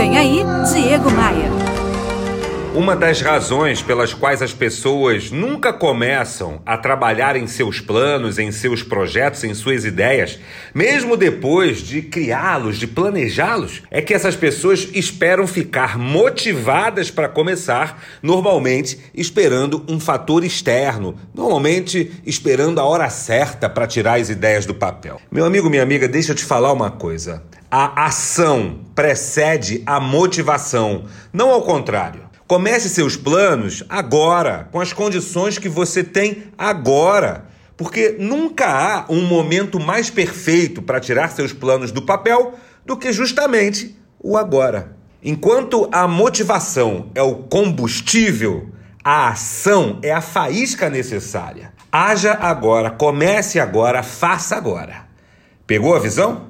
Vem aí, Diego Maia. Uma das razões pelas quais as pessoas nunca começam a trabalhar em seus planos, em seus projetos, em suas ideias, mesmo depois de criá-los, de planejá-los, é que essas pessoas esperam ficar motivadas para começar, normalmente esperando um fator externo, normalmente esperando a hora certa para tirar as ideias do papel. Meu amigo, minha amiga, deixa eu te falar uma coisa. A ação precede a motivação, não ao contrário. Comece seus planos agora, com as condições que você tem agora. Porque nunca há um momento mais perfeito para tirar seus planos do papel do que justamente o agora. Enquanto a motivação é o combustível, a ação é a faísca necessária. Haja agora, comece agora, faça agora. Pegou a visão?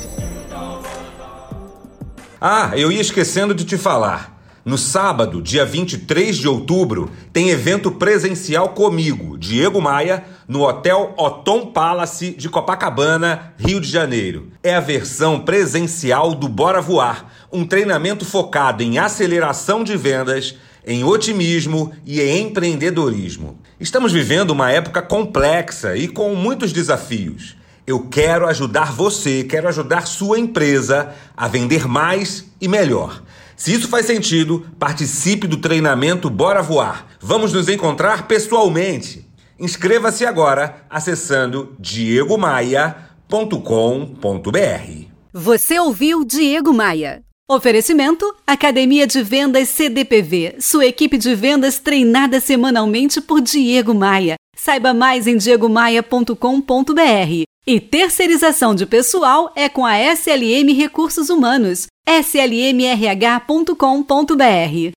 Ah, eu ia esquecendo de te falar. No sábado, dia 23 de outubro, tem evento presencial comigo, Diego Maia, no Hotel Otom Palace de Copacabana, Rio de Janeiro. É a versão presencial do Bora Voar, um treinamento focado em aceleração de vendas, em otimismo e em empreendedorismo. Estamos vivendo uma época complexa e com muitos desafios. Eu quero ajudar você, quero ajudar sua empresa a vender mais e melhor. Se isso faz sentido, participe do treinamento Bora Voar. Vamos nos encontrar pessoalmente. Inscreva-se agora acessando diegomaia.com.br. Você ouviu Diego Maia. Oferecimento: Academia de Vendas CDPV, sua equipe de vendas treinada semanalmente por Diego Maia. Saiba mais em diegomaia.com.br. E terceirização de pessoal é com a SLM Recursos Humanos, slmrh.com.br.